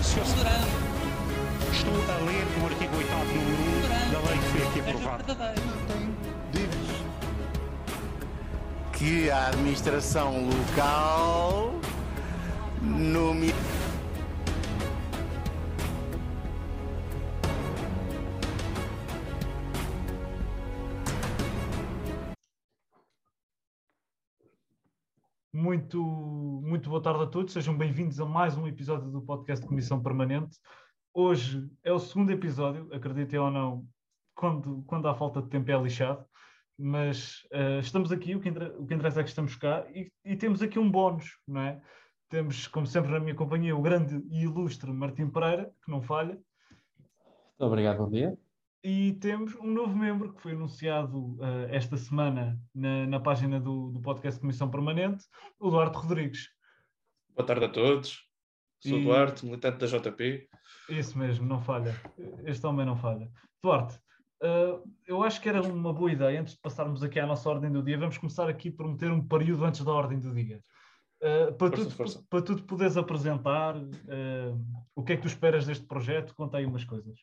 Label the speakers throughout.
Speaker 1: Estou a ler o artigo 8 número 1 da lei que foi aqui aprovada.
Speaker 2: que a administração local nome
Speaker 3: Muito, muito boa tarde a todos, sejam bem-vindos a mais um episódio do podcast de Comissão Permanente. Hoje é o segundo episódio, acreditem ou não, quando, quando há falta de tempo é lixado, mas uh, estamos aqui, o que, o que interessa é que estamos cá e, e, temos aqui um bónus, não é? Temos, como sempre, na minha companhia, o grande e ilustre Martim Pereira, que não falha.
Speaker 4: Muito obrigado, bom dia.
Speaker 3: E temos um novo membro que foi anunciado uh, esta semana na, na página do, do podcast Comissão Permanente, o Duarte Rodrigues.
Speaker 5: Boa tarde a todos. Sou e... Duarte, militante da JP.
Speaker 3: Isso mesmo, não falha. Este homem não falha. Duarte, Uh, eu acho que era uma boa ideia, antes de passarmos aqui à nossa ordem do dia, vamos começar aqui por meter um período antes da ordem do dia. Uh, para, força, tu, força. para tu te poderes apresentar, uh, o que é que tu esperas deste projeto? Conta aí umas coisas.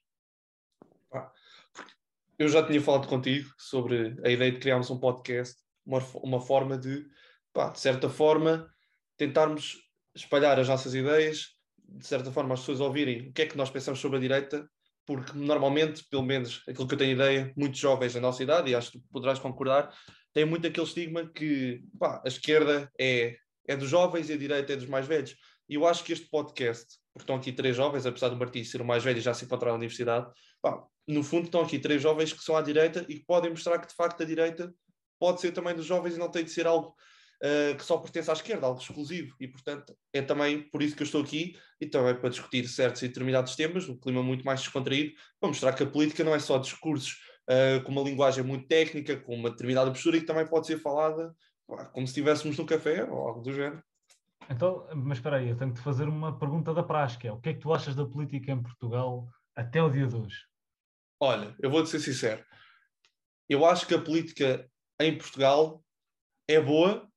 Speaker 5: Eu já tinha falado contigo sobre a ideia de criarmos um podcast, uma, uma forma de, pá, de certa forma, tentarmos espalhar as nossas ideias, de certa forma as pessoas ouvirem o que é que nós pensamos sobre a direita porque normalmente, pelo menos aquilo que eu tenho ideia, muitos jovens da nossa idade, e acho que poderás concordar, têm muito aquele estigma que pá, a esquerda é, é dos jovens e a direita é dos mais velhos. E eu acho que este podcast, porque estão aqui três jovens, apesar do Martim ser o mais velho e já se encontrar na universidade, pá, no fundo estão aqui três jovens que são à direita e que podem mostrar que de facto a direita pode ser também dos jovens e não tem de ser algo uh, que só pertence à esquerda, algo exclusivo. E, portanto, é também por isso que eu estou aqui e também para discutir certos e determinados temas, num clima muito mais descontraído, para mostrar que a política não é só discursos uh, com uma linguagem muito técnica, com uma determinada postura e que também pode ser falada como se estivéssemos num café ou algo do género.
Speaker 3: Então, mas espera aí, eu tenho que te fazer uma pergunta da que é o que é que tu achas da política em Portugal até o dia de hoje?
Speaker 5: Olha, eu vou-te ser sincero. Eu acho que a política em Portugal é boa,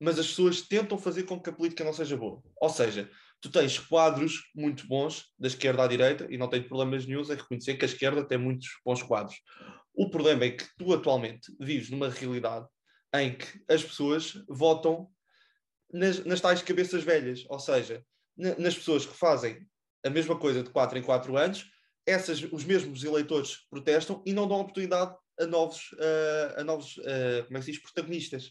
Speaker 5: mas as pessoas tentam fazer com que a política não seja boa. Ou seja, tu tens quadros muito bons da esquerda à direita, e não tenho problemas nenhums em reconhecer que a esquerda tem muitos bons quadros. O problema é que tu atualmente vives numa realidade em que as pessoas votam nas, nas tais cabeças velhas, ou seja, nas pessoas que fazem a mesma coisa de 4 em 4 anos, essas, os mesmos eleitores protestam e não dão oportunidade a novos, uh, a novos uh, como é que se diz, protagonistas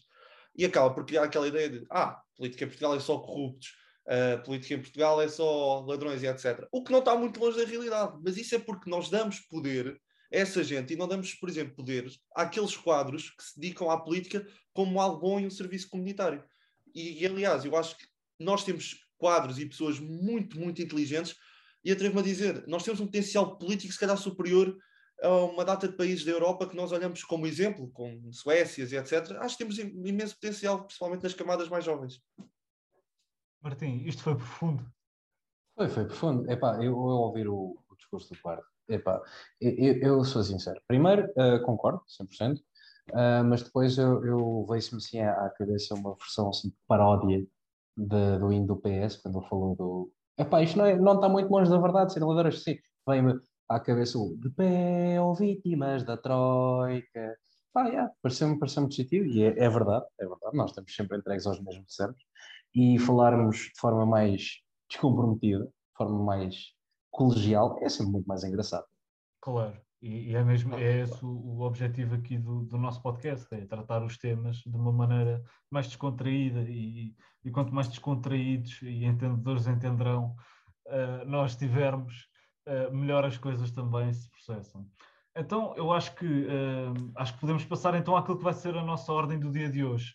Speaker 5: e acaba por criar aquela ideia de ah, política em Portugal é só corruptos, uh, política em Portugal é só ladrões e etc. O que não está muito longe da realidade, mas isso é porque nós damos poder a essa gente e não damos, por exemplo, poderes àqueles quadros que se dedicam à política como algo bom e um serviço comunitário. E, e aliás, eu acho que nós temos quadros e pessoas muito, muito inteligentes e atrevo-me a dizer, nós temos um potencial político se calhar superior a uma data de países da Europa que nós olhamos como exemplo, como Suécias e etc. Acho que temos imenso potencial, principalmente nas camadas mais jovens.
Speaker 3: Martim, isto foi profundo.
Speaker 4: Foi, foi profundo. Epá, eu, eu ouvir o, o discurso do Pardo, epá, eu, eu sou sincero. Primeiro, uh, concordo, 100%, uh, eh, mas depois eu, eu vejo-me assim à, cabeça uma versão assim, paródia de, do hino do PS, quando ele falou do. Epá, isto não, é, está muito longe da verdade, sinaladores, sim. Vem-me à cabeça o de pé ou vítimas da Troika. Ah, yeah, pareceu-me pareceu positivo e é, é, verdade, é verdade, nós estamos sempre entregues aos mesmos certos e falarmos de forma mais descomprometida, de forma mais colegial, é sempre muito mais engraçado.
Speaker 3: Claro, e, e é mesmo é esse o, o objetivo aqui do, do, nosso podcast, é tratar os temas de uma maneira mais descontraída e, e quanto mais descontraídos e entendedores entenderão uh, nós tivermos, uh, melhor as coisas também se processam. Então, eu acho que, uh, acho que podemos passar então àquilo que vai ser a nossa ordem do dia de hoje.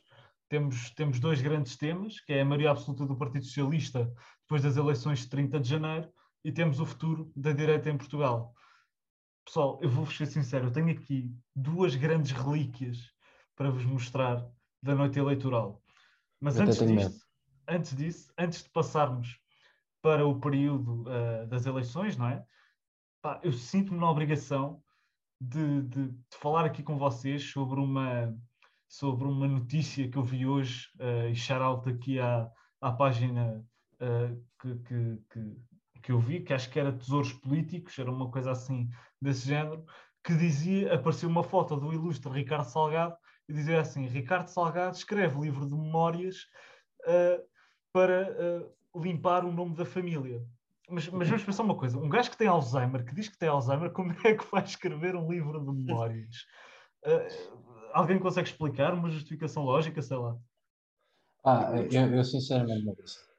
Speaker 3: Temos, temos dois grandes temas, que é a maioria absoluta do Partido Socialista depois das eleições de 30 de janeiro e temos o futuro da direita em Portugal. Pessoal, eu vou-vos ser sincero, eu tenho aqui duas grandes relíquias para vos mostrar da noite eleitoral. Mas antes disso, antes disso, antes de passarmos para o período uh, das eleições, não é? Pá, eu sinto-me na obrigação de, de, de, falar aqui com vocês sobre uma, sobre uma notícia que eu vi hoje uh, e shout aqui à, à página uh, que, que, que, que eu vi, que acho que era Tesouros Políticos, era uma coisa assim desse género, que dizia, apareceu uma foto do ilustre Ricardo Salgado e dizia assim: Ricardo Salgado escreve livro de memórias uh, para uh, limpar o nome da família. Mas, mas, vamos pensar uma coisa: um gajo que tem Alzheimer, que diz que tem Alzheimer, como é que vai escrever um livro de memórias? Uh, alguém consegue explicar uma justificação lógica, sei lá?
Speaker 4: Ah, eu, eu sinceramente não sei.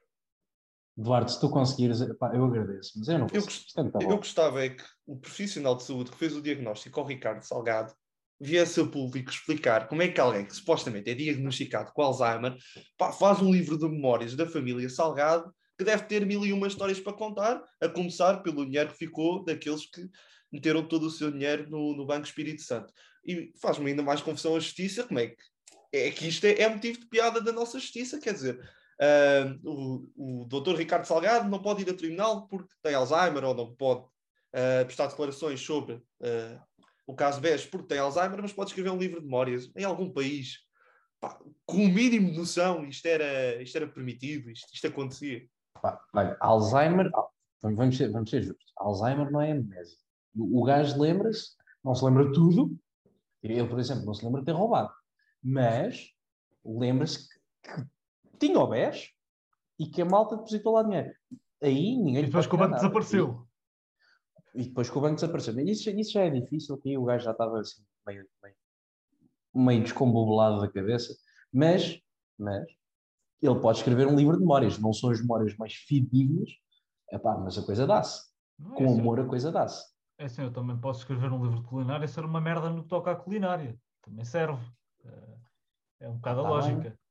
Speaker 4: Eduardo, se tu conseguires, pá, eu agradeço, mas eu não
Speaker 5: eu,
Speaker 4: consigo.
Speaker 5: É eu gostava é que o profissional de saúde que fez o diagnóstico ao Ricardo Salgado viesse a público explicar como é que alguém que supostamente é diagnosticado com Alzheimer pá, faz um livro de memórias da família Salgado que deve ter mil e uma histórias para contar, a começar pelo dinheiro que ficou daqueles que meteram todo o seu dinheiro no, no Banco Espírito Santo. E faz-me ainda mais confusão a justiça, como é que é que isto é, é motivo de piada da nossa justiça, quer dizer, Uh, o, o doutor Ricardo Salgado não pode ir a tribunal porque tem Alzheimer ou não pode uh, prestar declarações sobre uh, o caso BES porque tem Alzheimer, mas pode escrever um livro de memórias em algum país. Pá, com o mínimo de noção, isto era, isto era permitido, isto, isto acontecia.
Speaker 4: Pá, olha, Alzheimer, vamos ser, vamos ser justos, Alzheimer não é amnésia. O, gajo lembra-se, não se lembra tudo, ele, por exemplo, não se lembra de ter roubado, mas lembra-se que tinha o e que a malta depositou lá dinheiro. Aí ninguém.
Speaker 3: E depois que o banco desapareceu.
Speaker 4: E, e, depois que o banco desapareceu. Isso, isso já é difícil, que o gajo já estava assim, meio, meio, meio descombobulado da cabeça. Mas, mas ele pode escrever um livro de memórias. Não são as memórias mais fidedignas, epá, mas a coisa dá-se. É Com assim. amor a coisa dá-se.
Speaker 3: É assim, eu também posso escrever um livro de culinária e ser uma merda no que toca à culinária. Também serve. É, é um bocado a tá lógica. Bem.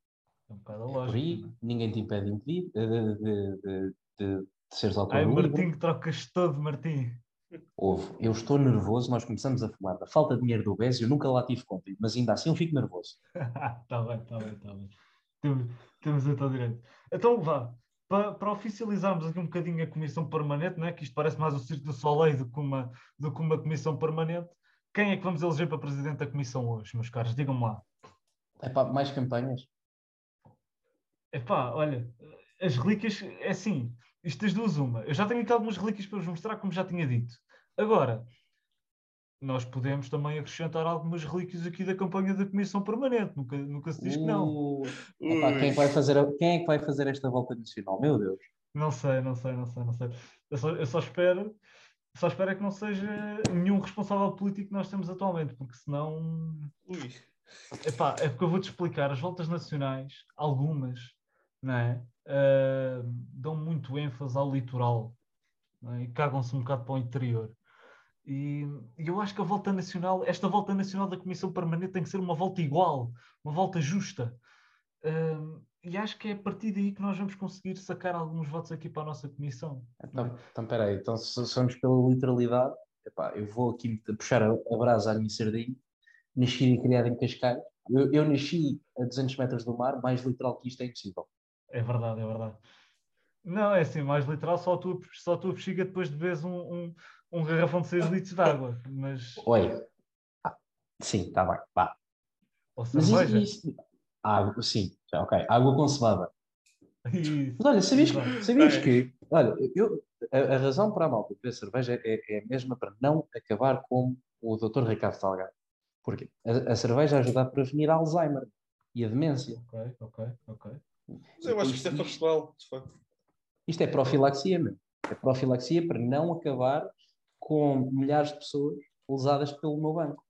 Speaker 3: É um bocado a lógica. Por aí,
Speaker 4: ninguém te impede de de, de, de, seres autor
Speaker 3: Ai, Martim, que trocas todo, Martim.
Speaker 4: Houve. Eu estou nervoso, nós começamos a falar da falta de dinheiro do BES eu nunca lá tive contigo, mas ainda assim eu fico nervoso.
Speaker 3: Está bem, está bem, está bem. Temos, temos então direito. Então vá, para, para oficializarmos aqui um bocadinho a comissão permanente, não é? que isto parece mais o Circo do Soleil do que, uma, do que uma comissão permanente, quem é que vamos eleger para presidente da comissão hoje, meus caros? Digam-me lá.
Speaker 4: É para mais campanhas?
Speaker 3: Epá, olha, as relíquias, é assim, isto das duas uma. Eu já tenho aqui algumas relíquias para vos mostrar, como já tinha dito. Agora, nós podemos também acrescentar algumas relíquias aqui da campanha da Comissão Permanente. Nunca, nunca se diz que não. Uh,
Speaker 4: epá, quem, vai fazer a, quem é que vai fazer esta volta nacional? Meu Deus.
Speaker 3: Não sei, não sei, não sei, não sei. Eu só, eu só espero só espero é que não seja nenhum responsável político que nós temos atualmente, porque senão. Ui. Epá, é porque eu vou-te explicar. As voltas nacionais, algumas, não é? Uh, dão muito ênfase ao litoral é? e cagam-se um bocado para o interior. E, e, eu acho que a volta nacional, esta volta nacional da Comissão Permanente tem que ser uma volta igual, uma volta justa. Uh, e acho que é a partir daí que nós vamos conseguir sacar alguns votos aqui para a nossa comissão.
Speaker 4: Então, então espera aí, então se somos pela literalidade, epá, eu vou aqui puxar a, a brasa à minha sardinha, nasci e criado em Cascais, eu, eu nasci a 200 metros do mar, mais literal que isto é impossível.
Speaker 3: É verdade, é verdade. Não, é assim, mais literal, só a tua, só a tua bexiga depois de vez um, um, um garrafão de 6 litros de água. Mas...
Speaker 4: Oi. Ah, sim, está bem, vá.
Speaker 3: Ou cerveja. Isso,
Speaker 4: isso... Água, sim, ok. Água com cevada. Mas olha, sabias, sabias que olha, eu, a, a, razão para a malta beber cerveja é, é a mesma para não acabar como o Dr. Ricardo Salgado. Porquê? A, a cerveja ajuda a prevenir Alzheimer e a demência.
Speaker 3: Ok, ok, ok.
Speaker 5: Mas eu acho que isto é factual, de facto.
Speaker 4: Isto é profilaxia mesmo. É profilaxia para não acabar com milhares de pessoas lesadas pelo meu banco.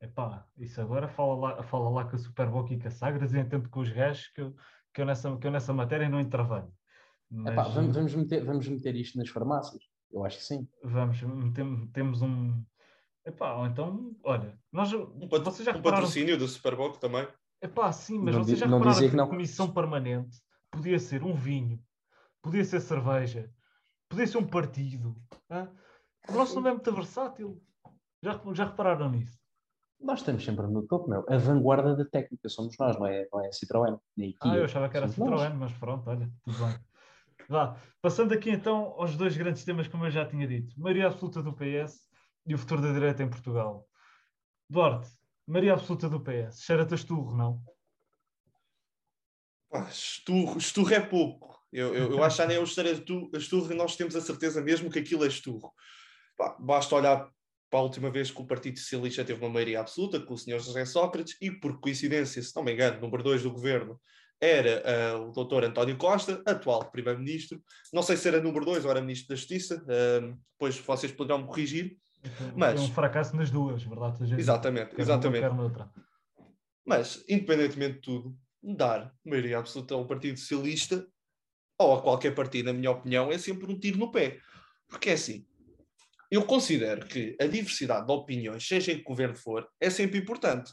Speaker 3: Epá, isso agora fala lá, fala lá com a Superboc e com a Sagres e entendo com os gajos que eu, que eu, nessa, que eu nessa matéria não intervenho.
Speaker 4: Mas... Epá, vamos, vamos, meter, vamos meter isto nas farmácias? Eu acho que sim.
Speaker 3: Vamos, temos um. Epá, ou então, olha, nós,
Speaker 5: um, pat
Speaker 3: vocês já
Speaker 5: um patrocínio do Superboc também.
Speaker 3: É pá, sim, mas não vocês já não repararam que, que a comissão permanente podia ser um vinho, podia ser cerveja, podia ser um partido. O nosso nome é muito versátil. Já, já repararam nisso?
Speaker 4: Nós estamos sempre no topo, meu. A vanguarda da técnica somos nós, não é, não é a Citroën, nem
Speaker 3: Ah, eu achava que era somos Citroën, nós. mas pronto, olha, tudo bem. Vá, passando aqui então aos dois grandes temas, como eu já tinha dito: maioria absoluta do PS e o futuro da direita em Portugal. Duarte, Maria absoluta do PS. Cheira-te esturro, não?
Speaker 5: Ah, esturro, esturro é pouco. Eu, eu, eu acho que nem é o esturro, e nós temos a certeza mesmo que aquilo é esturro. Pá, basta olhar para a última vez que o Partido Socialista teve uma maioria absoluta, com o Sr. José Sócrates, e por coincidência, se não me engano, número 2 do governo era uh, o Dr. António Costa, atual Primeiro-Ministro. Não sei se era número 2 ou era Ministro da Justiça, uh, depois vocês poderão me corrigir. Mas...
Speaker 3: É um fracasso nas duas, verdade? Seja
Speaker 5: exatamente, exatamente. Mas, independentemente de tudo, dar maioria absoluta a um Partido Socialista ou a qualquer partido, na minha opinião, é sempre um tiro no pé. Porque é assim, eu considero que a diversidade de opiniões, seja em que governo for, é sempre importante.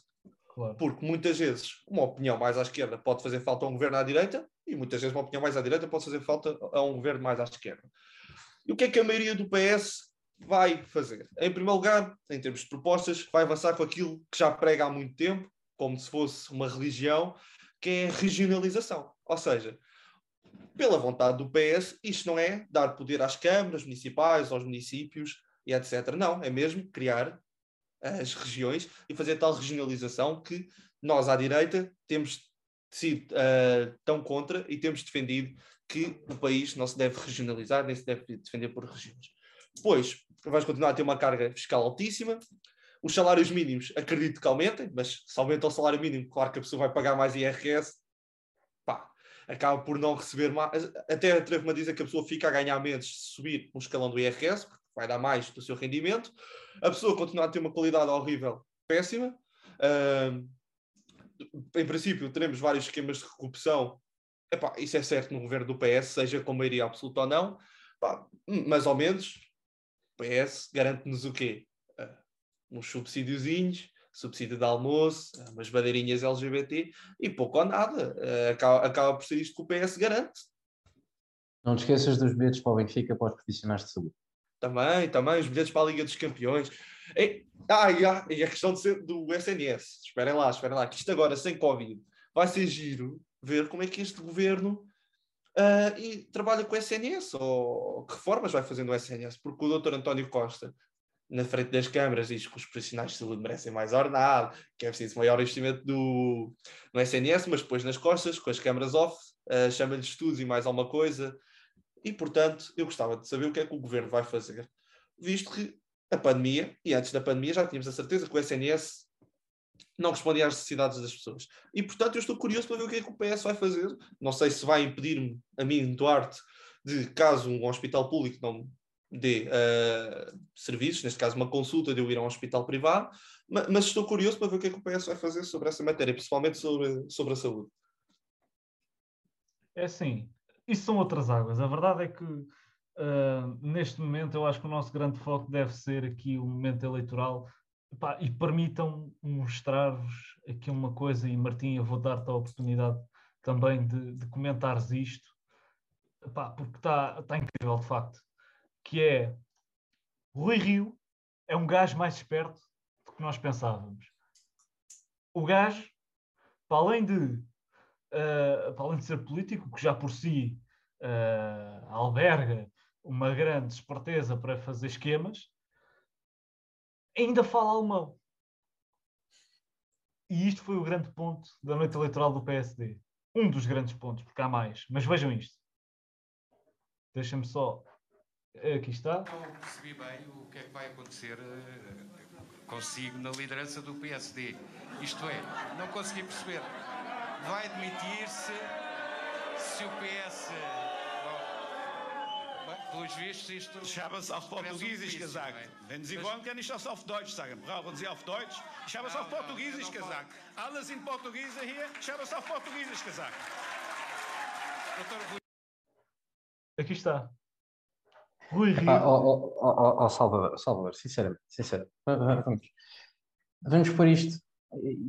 Speaker 5: Claro. Porque muitas vezes uma opinião mais à esquerda pode fazer falta a um governo à direita e muitas vezes uma opinião mais à direita pode fazer falta a um governo mais à esquerda. E o que é que a maioria do PS vai fazer? Em primeiro lugar, em termos de propostas, vai avançar com aquilo que já prega há muito tempo, como se fosse uma religião, que é a regionalização. Ou seja, pela vontade do PS, isto não é dar poder às câmaras municipais, aos municípios e etc. Não, é mesmo criar as regiões e fazer tal regionalização que nós, à direita, temos sido uh, tão contra e temos defendido que o país não se deve regionalizar, nem se deve defender por regiões. Depois, vais continuar a ter uma carga fiscal altíssima. Os salários mínimos, acredito que aumentem, mas se aumenta o salário mínimo, claro que a pessoa vai pagar mais IRS, pá, acaba por não receber mais. Até atrevo-me a dizer que a pessoa fica a ganhar menos se subir um escalão do IRS, porque vai dar mais do seu rendimento. A pessoa continua a ter uma qualidade horrível, péssima. Uh, em princípio, teremos vários esquemas de corrupção. Epá, isso é certo no governo do PS, seja com maioria absoluta ou não. Epá, mais ou menos, o PS garante-nos o quê? Uh, uns subsídiozinhos, subsídio de almoço, umas bandeirinhas LGBT e pouco ou nada. Uh, acaba, acaba por ser isto que o PS garante.
Speaker 4: Não te esqueças dos bilhetes para o Benfica para os profissionais de saúde.
Speaker 5: Também, também, os bilhetes para a Liga dos Campeões. E, ah, e a, e a questão ser, do SNS. Esperem lá, esperem lá, que isto agora, sem Covid, vai ser giro ver como é que este governo uh, e trabalha com o SNS, ou que reformas vai fazendo o SNS, porque o doutor António Costa, na frente das câmaras, diz que os profissionais de saúde merecem mais ordenado, que é preciso maior investimento do, no SNS, mas depois nas costas, com as câmaras off, uh, chama-lhe estudos e mais alguma coisa, e, portanto, eu gostava de saber o que é que o governo vai fazer, visto que a pandemia, e antes da pandemia já tínhamos a certeza que o SNS não respondia às necessidades das pessoas. E, portanto, eu estou curioso para ver o que é que o PS vai fazer. Não sei se vai impedir-me, a mim, Duarte, de caso um hospital público não dê uh, serviços, neste caso uma consulta de eu ir a um hospital privado, mas, mas, estou curioso para ver o que é que o PS vai fazer sobre essa matéria, principalmente sobre, sobre a saúde.
Speaker 3: É assim, isso são outras águas. A verdade é que uh, neste momento eu acho que o nosso grande foco deve ser aqui o momento eleitoral. Epá, e permitam mostrar-vos aqui uma coisa, e Martim, eu vou dar-te a oportunidade também de, de comentares isto, Epá, porque está tá incrível de facto, que é Rui Rio é um gajo mais esperto do que nós pensávamos. O gajo, para além de uh, para além de ser político, que já por si uh, alberga uma grande esperteza para fazer esquemas, ainda fala alemão. E isto foi o grande ponto da noite eleitoral do PSD. Um dos grandes pontos, porque há mais. Mas vejam isto. Deixa-me só. Aqui está.
Speaker 6: Não percebi bem o que é que vai acontecer consigo na liderança do PSD. Isto é, não consegui perceber vai demitir-se se o PS. Pelos vistos, isto.
Speaker 7: Es auf Portugiesisch gesagt. Wenn Sie wollen, kann ich das auf Deutsch sagen. Brauchen Sie auf Deutsch? Ich habe es auf Portugiesisch gesagt. Alle sind Portugiese hier. Ich habe es auf Portugiesisch gesagt.
Speaker 3: Aqui está. Rui Rio.
Speaker 4: Ah, oh, oh, oh, oh, Salvador, Salvador, sinceramente, sinceramente. Vamos, vamos pôr isto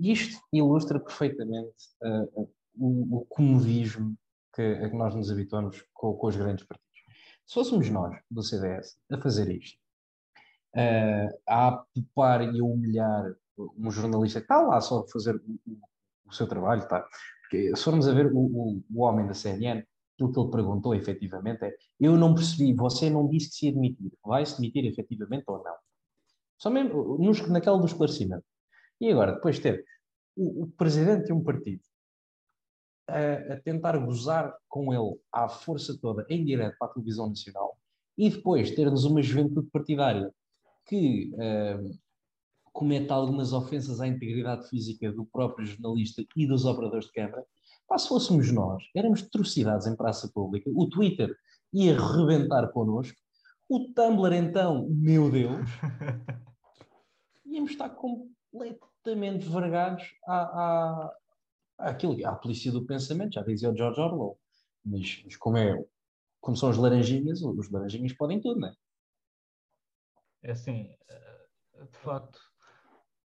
Speaker 4: isto ilustra perfeitamente uh, o, o comodismo que, a que nós nos habituamos com, com, os grandes partidos. Se fôssemos nós, do CDS, a fazer isto, uh, a apupar e a humilhar um jornalista que está lá só a fazer o, o, o seu trabalho, tá? Porque se formos a ver o, o, homem da CNN, aquilo que ele perguntou efetivamente é: Eu não percebi, você não disse que se ia demitir, vai-se demitir efetivamente ou não? Só mesmo nos, naquela do esclarecimento. E agora, depois ter o, o presidente de um partido a, a tentar gozar com ele à força toda, em direto para a televisão nacional, e depois termos uma juventude partidária que uh, comete algumas ofensas à integridade física do próprio jornalista e dos operadores de câmara, pá, se fôssemos nós, éramos atrocidades em praça pública, o Twitter ia rebentar connosco, o Tumblr então, meu Deus, íamos estar completamente vergados à, à, àquilo, à polícia do pensamento, já dizia o George Orwell, mas, mas como é como são os laranjinhas, os laranjinhas podem tudo, não é?
Speaker 3: É assim, eh, de facto,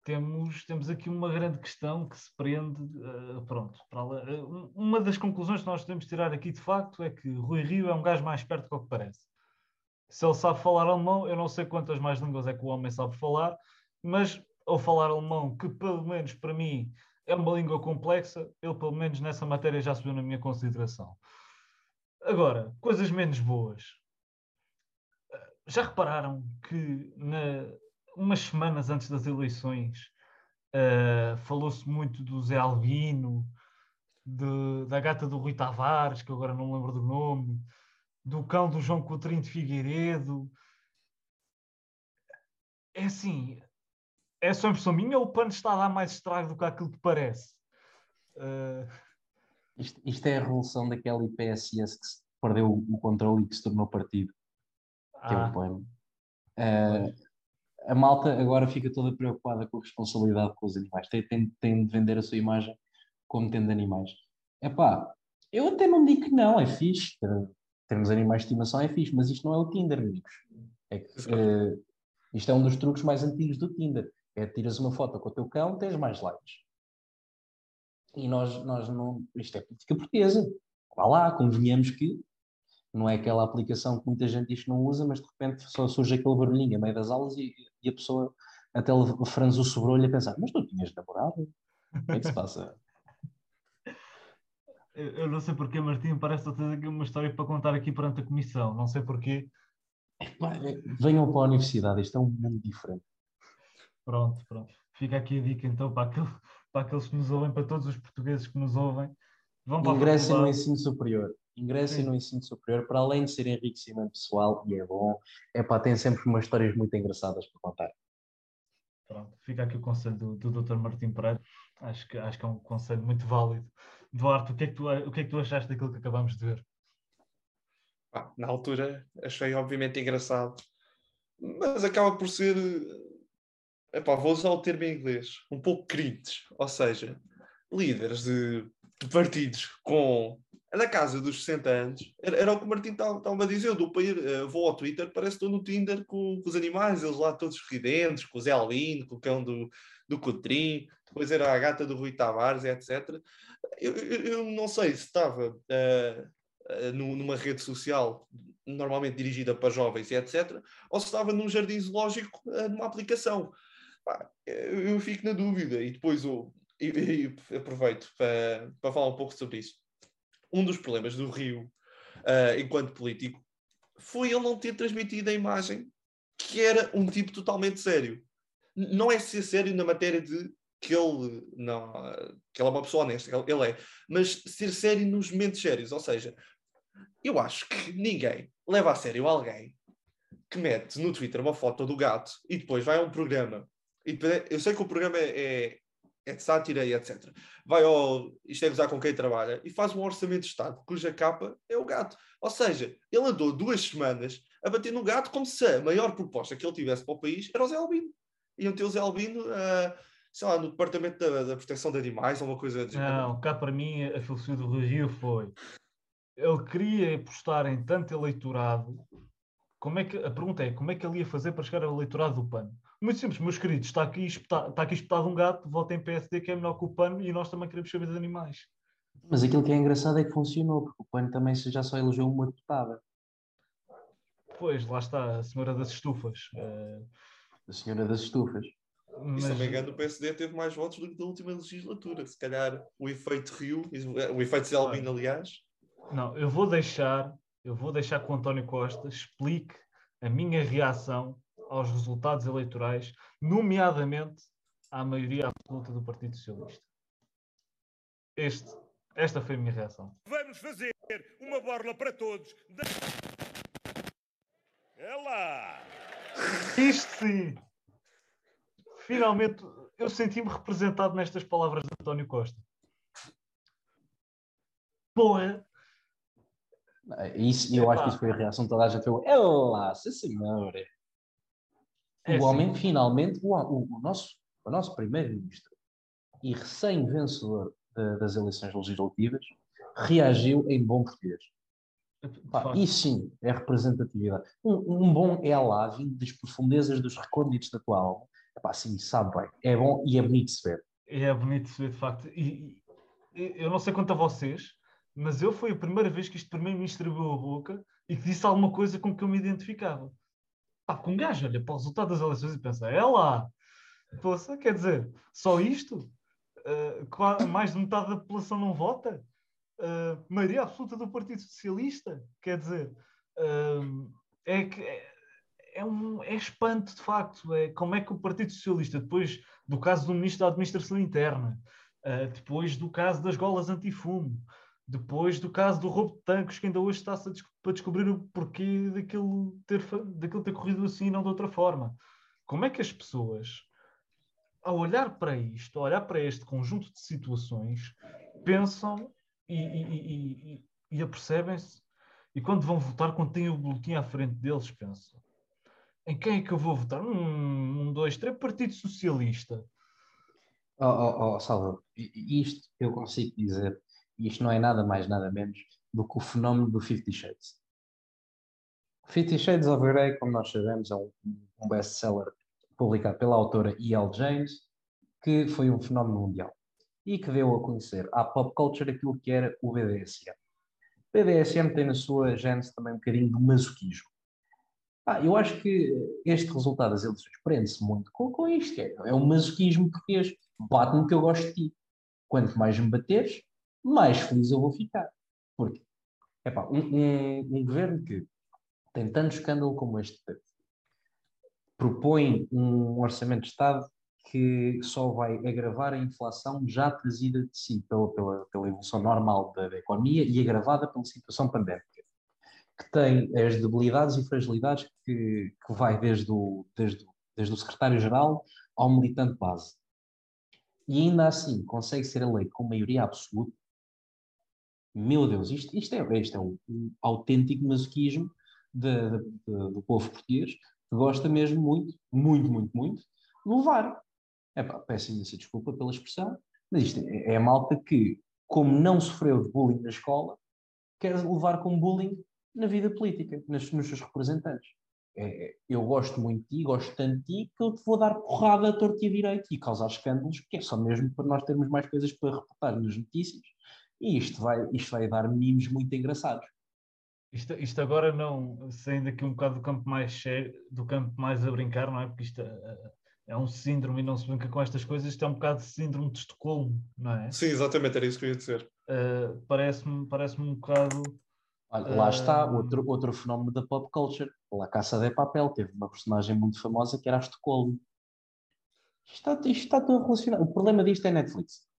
Speaker 3: temos, temos aqui uma grande questão que se prende, uh, pronto, para, uh, uma das conclusões que nós podemos tirar aqui de facto é que Rui Rio é um gajo mais esperto do que parece. Se ele sabe falar alemão, eu não sei quantas mais línguas é que o homem sabe falar, mas ao falar alemão, que pelo menos para mim é uma língua complexa, ele pelo menos nessa matéria já subiu na minha consideração. Agora, coisas menos boas. Já repararam que na, umas semanas antes das eleições uh, falou-se muito do Zé Albino, de, da gata do Rui Tavares, que agora não lembro do nome, do cão do João Coutrinho de Figueiredo. É assim, é só impressão minha ou o pano está a dar mais estrago do que aquilo que parece? Uh,
Speaker 4: isto, isto, é a revolução daquela IPSS que se perdeu o controle e que se tornou partido. Que ah. é o. Uh, a malta agora fica toda preocupada com a responsabilidade com os animais. Tem, tem, tem de vender a sua imagem como tendo animais. É pá, eu até não digo que não, é fixe. Termos animais de estimação é fixe, mas isto não é o Tinder, amigos. É que, uh, isto é um dos truques mais antigos do Tinder. É tiras uma foto com o teu cão, tens mais likes. E nós, nós não. Isto é política portuguesa. Vá lá, convenhamos que não é aquela aplicação que muita gente diz que não usa, mas de repente só surge aquele barulhinho a meio das aulas e, e a pessoa até franze o sobrolho a pensar: Mas tu tinhas namorado? O que é que se passa?
Speaker 3: Eu não sei porquê, Martim, parece que tens aqui uma história para contar aqui perante a comissão. Não sei porquê.
Speaker 4: Venham para a universidade, isto é um mundo diferente.
Speaker 3: Pronto, pronto. Fica aqui a dica então para, aquele, para aqueles que nos ouvem, para todos os portugueses que nos ouvem.
Speaker 4: Vão para Ingressem no ensino superior. Ingressem no ensino superior, para além de ser enriquecimento pessoal, e é bom, é para tem sempre umas histórias muito engraçadas para contar.
Speaker 3: Pronto, fica aqui o conselho do, do Dr. Martim Pereira. Acho que, acho que é um conselho muito válido. Duarte, o que, é que tu, o que é que tu achaste daquilo que acabamos de ver?
Speaker 5: Ah, na altura achei obviamente engraçado, mas acaba por ser epá, vou usar o termo em inglês, um pouco cringe, ou seja, líderes de, de partidos com na casa dos 60 anos, era, era o que o Martim estava a dizer, eu dou para ir, uh, vou ao Twitter, parece que estou no Tinder com, com, os animais, eles lá todos ridentes, com o Zé Albino, com o cão do, do Cotrim, depois era a gata do Rui Tavares, etc. Eu, eu, eu não sei se estava uh, uh, numa rede social normalmente dirigida para jovens etc., ou se estava num jardim zoológico numa aplicação pá, eu, fico na dúvida e depois eu, eu, eu aproveito para, para falar um pouco sobre isso. Um dos problemas do Rio, uh, enquanto político, foi ele não ter transmitido a imagem que era um tipo totalmente sério. Não é ser sério na matéria de que ele, não, que ele é uma pessoa honesta, ele é, mas ser sério nos momentos sérios. Ou seja, eu acho que ninguém leva a sério alguém que mete no Twitter uma foto do gato e depois vai a um programa eu sei que o programa é, é, é de sátira e etc. Vai ao. Isto é gozar com quem trabalha e faz um orçamento de Estado cuja capa é o gato. Ou seja, ele andou duas semanas a bater no gato como se a maior proposta que ele tivesse para o país era o Zé Albino. Iam ter o Zé Albino, uh, sei lá, no Departamento da, da Proteção de Animais ou coisa.
Speaker 3: Não, cá para mim a filosofia do Rio foi. Ele queria apostar em tanto eleitorado. Como é que, a pergunta é: como é que ele ia fazer para chegar ao eleitorado do PAN? Muito simples, meus queridos, está aqui, espetado, está aqui espetado um gato, votem PSD que é melhor que o pano e nós também queremos saber de animais.
Speaker 4: Mas aquilo que é engraçado é que funcionou, porque o pano também já só elegeu uma deputada.
Speaker 3: Pois, lá está, a senhora das estufas. Uh...
Speaker 4: A senhora das estufas.
Speaker 5: Mas... E se não me engano, o PSD teve mais votos do que da última legislatura. Se calhar o efeito Rio, o efeito Zelbino, aliás.
Speaker 3: Não, eu vou deixar, eu vou deixar que o António Costa explique a minha reação aos resultados eleitorais, nomeadamente à maioria absoluta do Partido Socialista. Este Esta foi a minha reação.
Speaker 8: Vamos fazer uma borla para todos. É lá!
Speaker 3: Isto sim! Finalmente, eu senti-me representado nestas palavras de António Costa. Porra!
Speaker 4: Isso, eu acho que isso foi a reação de toda a gente. É lá, sim senhor.
Speaker 3: É
Speaker 4: o homem,
Speaker 3: assim.
Speaker 4: finalmente, o, o- nosso, o nosso primeiro-ministro e recém-vencedor da- das eleições legislativas, reagiu em bom português. Pá, isso sim é representatividade. Um, um bom é lá, vindo das profundezas dos recônditos da tua alma. Sim, sabe bem. É bom e é bonito de se ver.
Speaker 3: É bonito de se ver, de facto. E, e- eu não sei quanto a vocês, mas eu foi a primeira vez que este primeiro-ministro abriu a boca e que disse alguma coisa com que eu me identificava. Pá, com um gajo olha para o resultado das eleições e pensa, é lá! Poxa, quer dizer, só isto? Uh, mais de metade da população não vota? Uh, maioria absoluta do Partido Socialista? Quer dizer, um, é que é, é um é espanto de facto. É como é que o Partido Socialista, depois do caso do Ministro da Administração Interna, uh, depois do caso das golas antifumo, depois do caso do roubo de tanques, que ainda hoje está-se a des- para descobrir o porquê daquilo ter, daquilo ter corrido assim e não de outra forma. Como é que as pessoas, ao olhar para isto, ao olhar para este conjunto de situações, pensam e, e, e, e- apercebem-se, e quando vão votar, quando têm o boletim à frente deles, pensam: em quem é que eu vou votar? Um, um dois, três, Partido Socialista.
Speaker 4: Oh, oh, oh, Salvador, isto eu consigo dizer, isto não é nada mais, nada menos do que o fenómeno do Fifty Shades. Fifty Shades of Grey, como nós sabemos, é um, um best-seller publicado pela autora E.L. James, que foi um fenómeno mundial e que deu a conhecer à pop culture aquilo que era o BDSM. O BDSM tem na sua gênese também um bocadinho do masoquismo. Ah, eu acho que este resultado das eleições prende-se muito com, com isto. É, é o masoquismo português. Bate-me que eu gosto de ti. Quanto mais me bateres, mais feliz eu vou ficar. Porque, epá, um, um, um governo que tem tanto escândalo como este propõe um orçamento de Estado que só vai agravar a inflação já trazida de si pela, pela, pela evolução normal da, da economia e agravada pela situação pandémica que tem as debilidades e fragilidades que, que vai desde o, desde, desde o secretário-geral ao militante base. E ainda assim consegue ser eleito com maioria absoluta. Meu Deus, isto, isto é, isto é um, autêntico masoquismo de- de- de- do povo português que gosta mesmo muito, muito, muito, muito de levar. Epá, peço imensa desculpa pela expressão, mas isto é, é a malta que, como não sofreu de bullying na escola, quer levar com bullying na vida política, nas, nos seus representantes. É, é, eu gosto muito de ti, gosto tanto de ti, que eu te vou dar porrada a torto e a direito e causar escândalos, que é só mesmo para nós termos mais coisas para reportar nas notícias. E isto vai, isto vai dar memes muito engraçados.
Speaker 3: Isto, isto agora não, saindo aqui um bocado do campo mais sério, do campo mais a brincar, não é? Porque isto é, é um síndrome e não se brinca com estas coisas, isto é um bocado de síndrome de Estocolmo, não é?
Speaker 5: Sim, exatamente, era isso que eu ia dizer.
Speaker 3: Uh, parece-me, parece-me um bocado.
Speaker 4: Olha, lá está
Speaker 3: Ah.
Speaker 4: outro, outro fenómeno da pop culture. La Caça de Papel teve uma personagem muito famosa que era a Estocolmo. Isto está, isto está tudo relacionado. O problema disto é Netflix.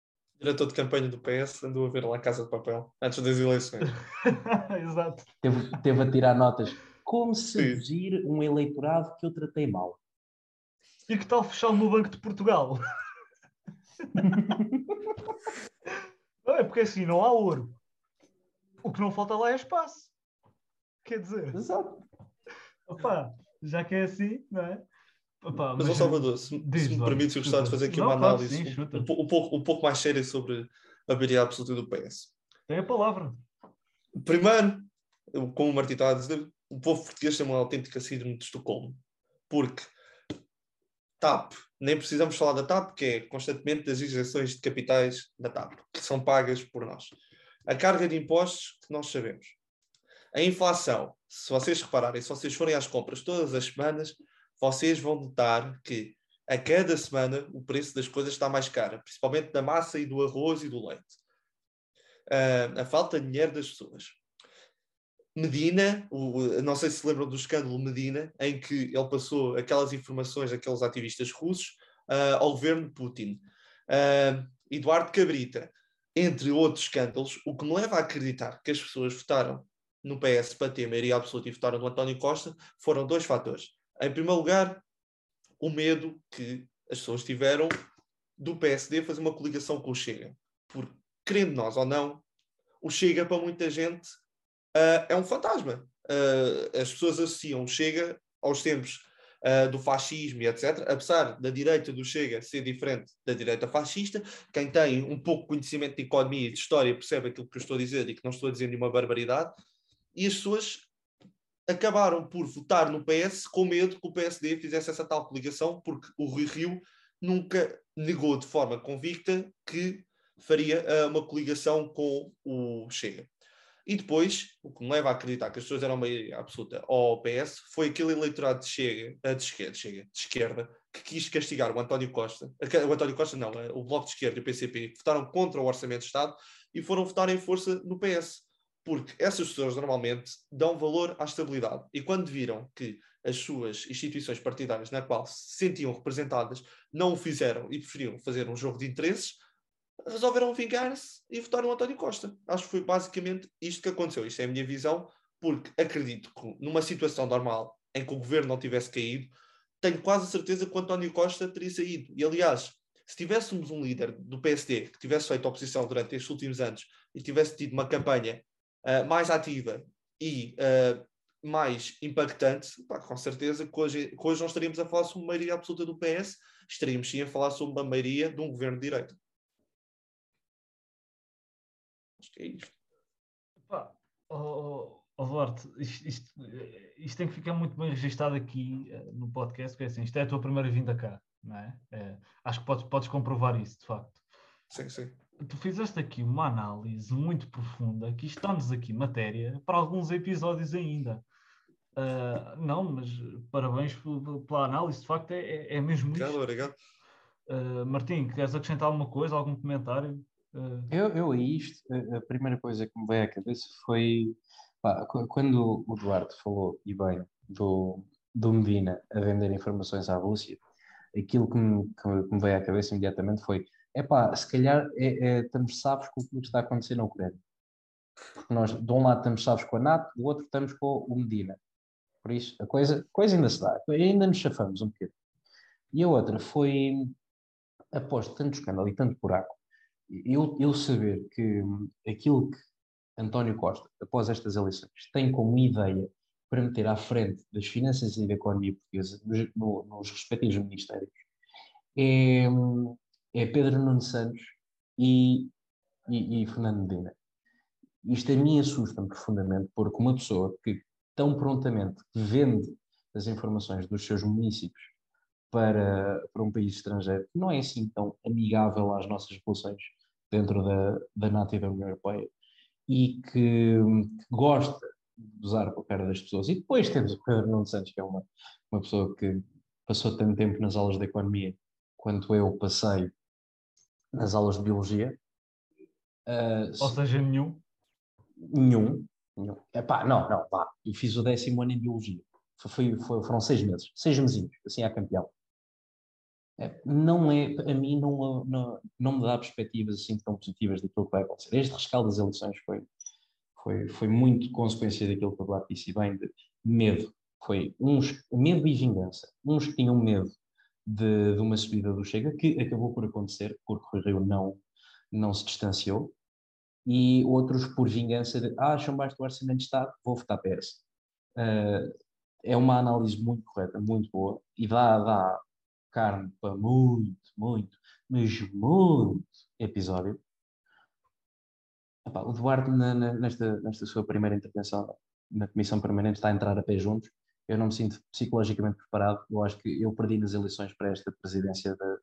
Speaker 5: Diretor de campanha do PS andou a ver lá a Casa de Papel antes das eleições.
Speaker 3: Exato.
Speaker 4: Teve, teve a tirar notas. Como seduzir um eleitorado que eu tratei mal.
Speaker 3: E que tal fechá-lo no Banco de Portugal? não é porque assim, não há ouro. O que não falta lá é espaço. Quer dizer,
Speaker 4: Exato.
Speaker 3: opá, já que é assim, não é? Opá,
Speaker 5: Mas, ó Salvador, se,
Speaker 3: Diz,
Speaker 5: se me permites, eu gostava de fazer aqui
Speaker 3: Não,
Speaker 5: uma
Speaker 3: claro,
Speaker 5: análise
Speaker 3: sim,
Speaker 5: um- um, pou- pouco, um pouco mais séria sobre a maioria absoluta do PS.
Speaker 3: tem a palavra.
Speaker 5: Primeiro, como o Martim está a dizer, o povo português tem uma autêntica síndrome de Estocolmo. Porque TAP, nem precisamos falar da TAP, que é constantemente das injeções de capitais da TAP, que são pagas por nós. A carga de impostos, que nós sabemos. A inflação, se vocês repararem, se vocês forem às compras todas as semanas, vocês vão notar que a cada semana o preço das coisas está mais caro, principalmente da massa e do arroz e do leite. Ah, a falta de dinheiro das pessoas. Medina, o- não sei se se lembram do escândalo Medina, em que ele passou aquelas informações daqueles ativistas russos ah, ao governo Putin. Ah, Eduardo Cabrita, entre outros escândalos, o que me leva a acreditar que as pessoas votaram no PS para ter maioria absoluta e votaram no António Costa foram dois fatores. Em primeiro lugar, o medo que as pessoas tiveram do PSD fazer uma coligação com o Chega. Porque, querendo nós ou não, o Chega, para muita gente, uh, é um fantasma. Uh, as pessoas associam o Chega aos tempos uh, do fascismo e etc. Apesar da direita do Chega ser diferente da direita fascista, quem tem um pouco de conhecimento de economia e de história percebe aquilo que eu estou a dizer e que não estou a dizer nenhuma barbaridade. E as pessoas acabaram por votar no PS com medo que o PSD fizesse essa tal coligação, porque o Rui Rio nunca negou de forma convicta que faria uh, uma coligação com o Chega. E depois, o que me leva a acreditar que as pessoas eram maioria absoluta ao PS foi aquele eleitorado de, Chega, uh, de, esquerda, Chega, de esquerda que quis castigar o António Costa, o António Costa não, o Bloco de Esquerda e o PCP, que votaram contra o Orçamento de Estado e foram votar em força no PS. Porque essas pessoas normalmente dão valor à estabilidade. E quando viram que as suas instituições partidárias na qual se sentiam representadas não o fizeram e preferiam fazer um jogo de interesses, resolveram vingar-se e votaram António Costa. Acho que foi basicamente isto que aconteceu. Isto é a minha visão, porque acredito que numa situação normal em que o governo não tivesse caído, tenho quase certeza que o António Costa teria saído. E aliás, se tivéssemos um líder do PSD que tivesse feito oposição durante estes últimos anos e tivesse tido uma campanha uh, mais ativa e uh, mais impactante, pá, com certeza que hoje, que hoje não estaríamos a falar sobre uma maioria absoluta do PS, estaríamos sim a falar sobre uma maioria de um governo de direita. Acho que é isto.
Speaker 3: Pá, oh, oh, Duarte, isto, isto, isto, tem que ficar muito bem registado aqui uh, no podcast, porque assim, isto é a tua primeira vinda cá, não é? é acho que podes, podes comprovar isso, de facto.
Speaker 5: Sim, sim
Speaker 3: tu fizeste aqui uma análise muito profunda, que está-nos aqui matéria para alguns episódios ainda. Uh, não, mas parabéns pela análise, de facto é, é, é mesmo
Speaker 5: obrigado, isso. Obrigado,
Speaker 3: uh, Martim, queres acrescentar alguma coisa, algum comentário?
Speaker 4: Uh... Eu, eu a isto, a primeira coisa que me veio à cabeça foi pá, quando o Duarte falou, e bem, do, do Medina a vender informações à Rússia, aquilo que me, que me veio à cabeça imediatamente foi é pá, se calhar é, é, estamos sabes com o que está a acontecer na Ucrânia. Porque nós, de um lado, estamos sabes com a NATO, do outro, estamos com o Medina. Por isso, a coisa, coisa ainda se dá, ainda nos chafamos um bocadinho. E a outra foi, após tanto escândalo e tanto buraco, eu, eu saber que aquilo que António Costa, após estas eleições, tem como ideia para meter à frente das finanças e da economia portuguesa nos, no, nos respectivos ministérios é, é Pedro Nuno Santos e, e, e Fernando Medina. Isto a mim assusta-me profundamente, porque uma pessoa que tão prontamente vende as informações dos seus municípios para, para um país estrangeiro, que não é assim tão amigável às nossas relações dentro da, da NATO e da União Europeia, e que, que gosta de usar a cara das pessoas. E depois temos o Pedro Nuno Santos, que é uma, uma pessoa que passou tanto tempo nas aulas de economia quanto eu passei nas aulas de biologia.
Speaker 3: Uh, Ou seja, nenhum?
Speaker 4: Nenhum. nenhum. Epá, não, não, pá. Eu fiz o décimo ano em biologia. Foi, foi, foram seis meses, seis mesinhos, assim a campeão. É, não é, a mim não, não, não me dá perspectivas assim tão positivas daquilo que vai acontecer. Este rescaldo das eleições foi, foi, foi muito consequência daquilo que eu lá disse bem, de medo. Foi uns, medo e vingança. Uns que tinham medo de, de, uma subida do Chega, que acabou por acontecer, porque o Rio não, não se distanciou, e outros por vingança de, ah, acham baixo do Orçamento de Estado, vou votar PS. Uh, é uma análise muito correta, muito boa, e dá, dá carne para muito, muito, mas muito episódio. O Duarte, na, na, nesta, nesta sua primeira intervenção na Comissão Permanente, está a entrar a pé juntos, eu não me sinto psicologicamente preparado. Eu acho que eu perdi nas eleições para esta presidência da,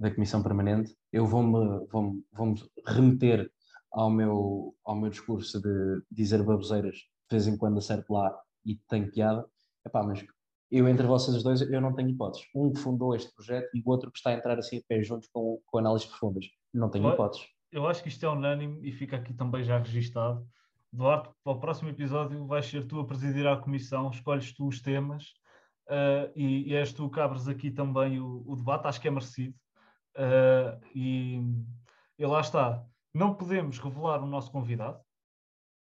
Speaker 4: da Comissão Permanente. Eu vou-me vou vou remeter ao meu, ao meu discurso de dizer baboseiras de vez em quando acerto lá e tenho piada. Epá, mas eu entre vocês dois eu não tenho hipóteses. Um que fundou este projeto e o outro que está a entrar assim a pé juntos com, com análises profundas. Não tenho hipóteses.
Speaker 3: Eu acho que isto é unânime e fica aqui também já registado Duarte, para o próximo episódio vais ser tu a presidir a comissão, escolhes tu os temas uh, e, e és tu que abres aqui também o, o debate, acho que é merecido. Uh, e, e, lá está. Não podemos revelar o nosso convidado.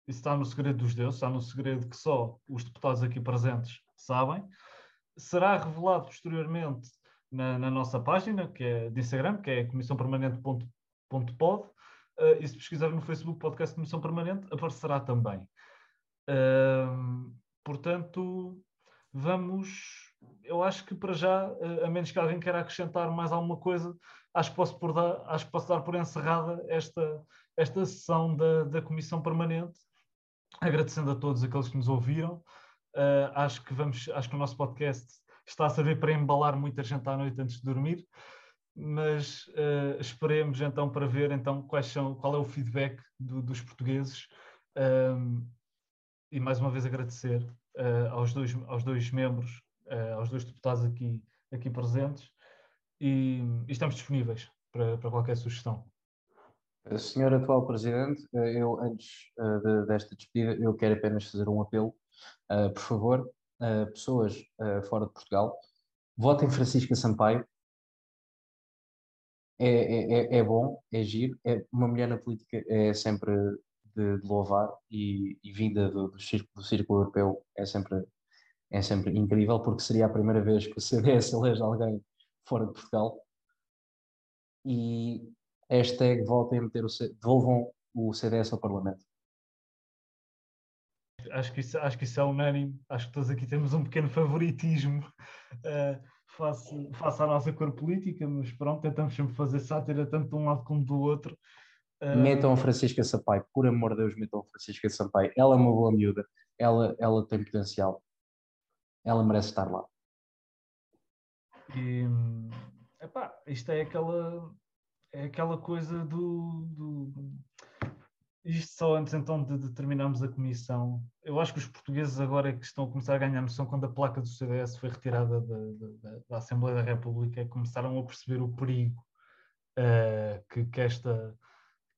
Speaker 3: Isso está no segredo dos deuses, está no segredo que só os deputados aqui presentes sabem. Será revelado posteriormente na, na nossa página, que é de Instagram, que é comissãopermanente.pod. Uh, e se pesquisar no Facebook Podcast Comissão Permanente, aparecerá também. Uh, portanto, vamos. Eu acho que para já, uh, a menos que alguém queira acrescentar mais alguma coisa, acho que posso, por dar, acho que posso dar por encerrada esta, esta sessão da, da Comissão Permanente, agradecendo a todos aqueles que nos ouviram. Uh, acho que vamos, acho que o nosso podcast está a servir para embalar muita gente à noite antes de dormir, mas uh, esperemos então para ver então quais são, qual é o feedback do, dos portugueses um, e mais uma vez agradecer uh, aos, dois, aos dois membros, aos dois deputados aqui, aqui presentes e, e estamos disponíveis para, para qualquer sugestão.
Speaker 4: Senhor atual Presidente, eu antes de, desta despedida, eu quero apenas fazer um apelo Uh, por favor, uh, pessoas uh, fora de Portugal, votem Francisca Sampaio. É, é, é, é bom, é giro, é, uma mulher na política é sempre de, de louvar e, e vinda do, do, círculo, do círculo europeu é sempre, é sempre incrível, porque seria a primeira vez que o CDS elege alguém fora de Portugal. E hashtag votem a meter o, devolvam o CDS ao Parlamento.
Speaker 3: Acho que, isso, acho que isso é unânime, acho que todos aqui temos um pequeno favoritismo. Uh, face, face à nossa cor política, mas pronto, tentamos sempre fazer sátira tanto de um lado como do outro.
Speaker 4: Metam a Francisca Sampaio, por amor de Deus, metam a Francisca Sampaio. Ela é uma boa miúda, ela, ela tem potencial, ela merece estar lá.
Speaker 3: E, epá, isto é aquela, é aquela coisa do, do isto só antes então de, de terminarmos a comissão. Eu acho que os portugueses agora é que estão a começar a ganhar noção quando a placa do CDS foi retirada da, da, da Assembleia da República, começaram a perceber o perigo uh, que, que, esta,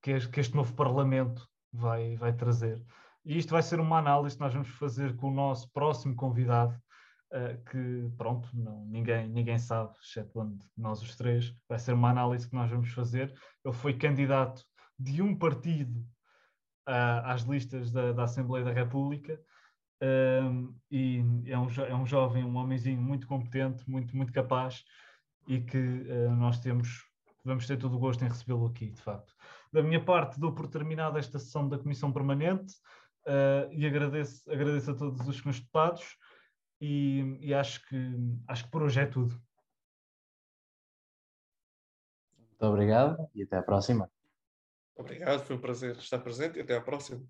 Speaker 3: que este novo Parlamento vai, vai trazer. E isto vai ser uma análise que nós vamos fazer com o nosso próximo convidado, uh, que pronto, não, ninguém, ninguém sabe, exceto nós os três. Vai ser uma análise que nós vamos fazer. Ele foi candidato de um partido às listas da, da, Assembleia da República um, e é um, é um jovem, um homenzinho muito competente, muito, muito capaz e que uh, nós temos, vamos ter todo o gosto em recebê-lo aqui, de facto. Da minha parte, dou por terminada esta sessão da Comissão Permanente uh, e agradeço, agradeço a todos os meus deputados e, e acho, que, acho que por hoje é tudo.
Speaker 4: Muito obrigado e até à próxima.
Speaker 5: Obrigado, foi um prazer estar presente e até à próxima.